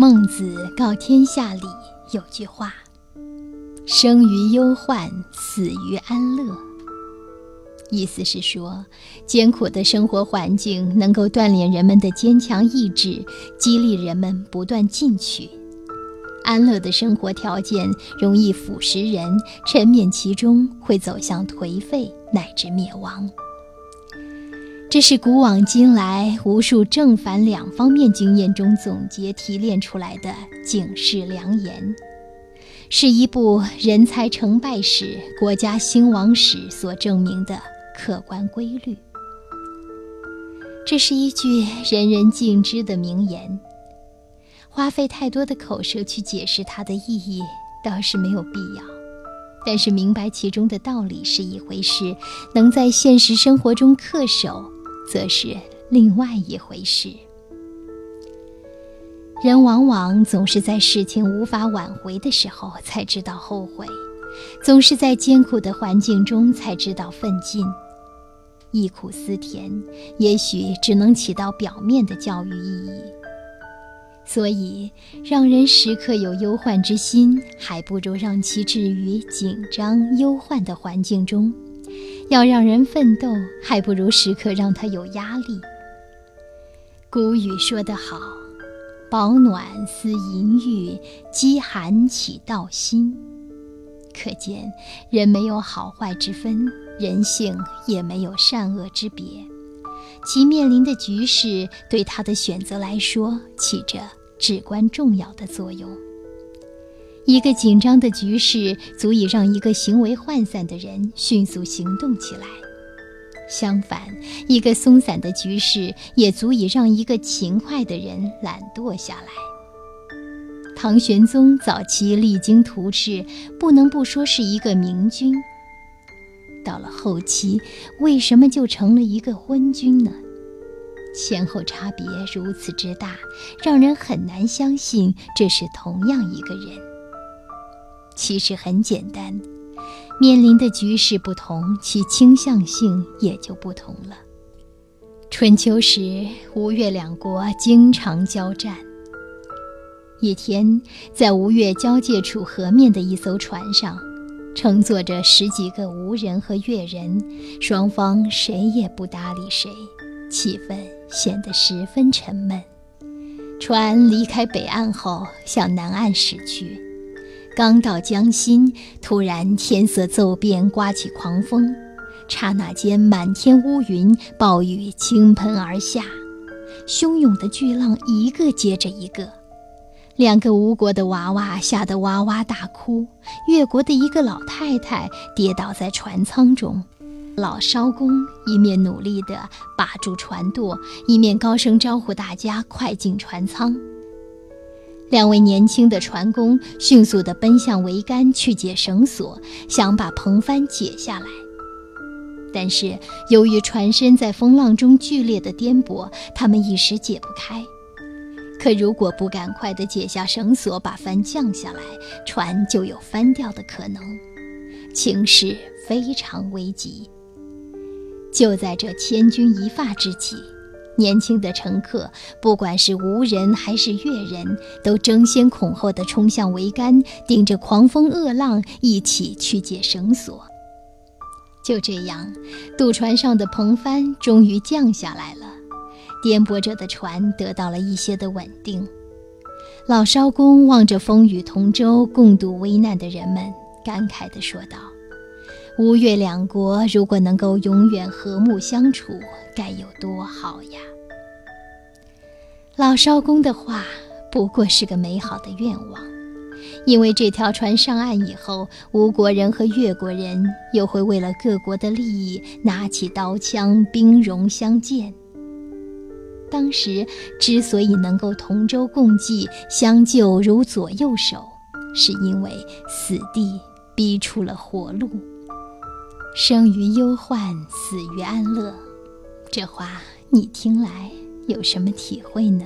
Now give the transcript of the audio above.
孟子告天下里有句话：“生于忧患，死于安乐。”意思是说，艰苦的生活环境能够锻炼人们的坚强意志，激励人们不断进取；安乐的生活条件容易腐蚀人，沉湎其中会走向颓废乃至灭亡。这是古往今来无数正反两方面经验中总结提炼出来的警示良言，是一部人才成败史、国家兴亡史所证明的客观规律。这是一句人人尽知的名言，花费太多的口舌去解释它的意义倒是没有必要，但是明白其中的道理是一回事，能在现实生活中恪守。则是另外一回事。人往往总是在事情无法挽回的时候才知道后悔，总是在艰苦的环境中才知道奋进。忆苦思甜，也许只能起到表面的教育意义。所以，让人时刻有忧患之心，还不如让其置于紧张忧患的环境中。要让人奋斗，还不如时刻让他有压力。古语说得好：“保暖思淫欲，饥寒起盗心。”可见，人没有好坏之分，人性也没有善恶之别，其面临的局势对他的选择来说，起着至关重要的作用。一个紧张的局势足以让一个行为涣散的人迅速行动起来，相反，一个松散的局势也足以让一个勤快的人懒惰下来。唐玄宗早期励精图治，不能不说是一个明君。到了后期，为什么就成了一个昏君呢？前后差别如此之大，让人很难相信这是同样一个人。其实很简单，面临的局势不同，其倾向性也就不同了。春秋时，吴越两国经常交战。一天，在吴越交界处河面的一艘船上，乘坐着十几个吴人和越人，双方谁也不搭理谁，气氛显得十分沉闷。船离开北岸后，向南岸驶去。刚到江心，突然天色骤变，刮起狂风，刹那间满天乌云，暴雨倾盆而下，汹涌的巨浪一个接着一个，两个吴国的娃娃吓得哇哇大哭，越国的一个老太太跌倒在船舱中，老艄公一面努力地把住船舵，一面高声招呼大家快进船舱。两位年轻的船工迅速地奔向桅杆去解绳索，想把篷帆解下来。但是由于船身在风浪中剧烈的颠簸，他们一时解不开。可如果不赶快地解下绳索，把帆降下来，船就有翻掉的可能，情势非常危急。就在这千钧一发之际。年轻的乘客，不管是吴人还是越人，都争先恐后地冲向桅杆，顶着狂风恶浪一起去解绳索。就这样，渡船上的篷帆终于降下来了，颠簸着的船得到了一些的稳定。老艄公望着风雨同舟、共度危难的人们，感慨地说道。吴越两国如果能够永远和睦相处，该有多好呀！老艄公的话不过是个美好的愿望，因为这条船上岸以后，吴国人和越国人又会为了各国的利益拿起刀枪，兵戎相见。当时之所以能够同舟共济，相救如左右手，是因为死地逼出了活路。生于忧患，死于安乐。这话你听来有什么体会呢？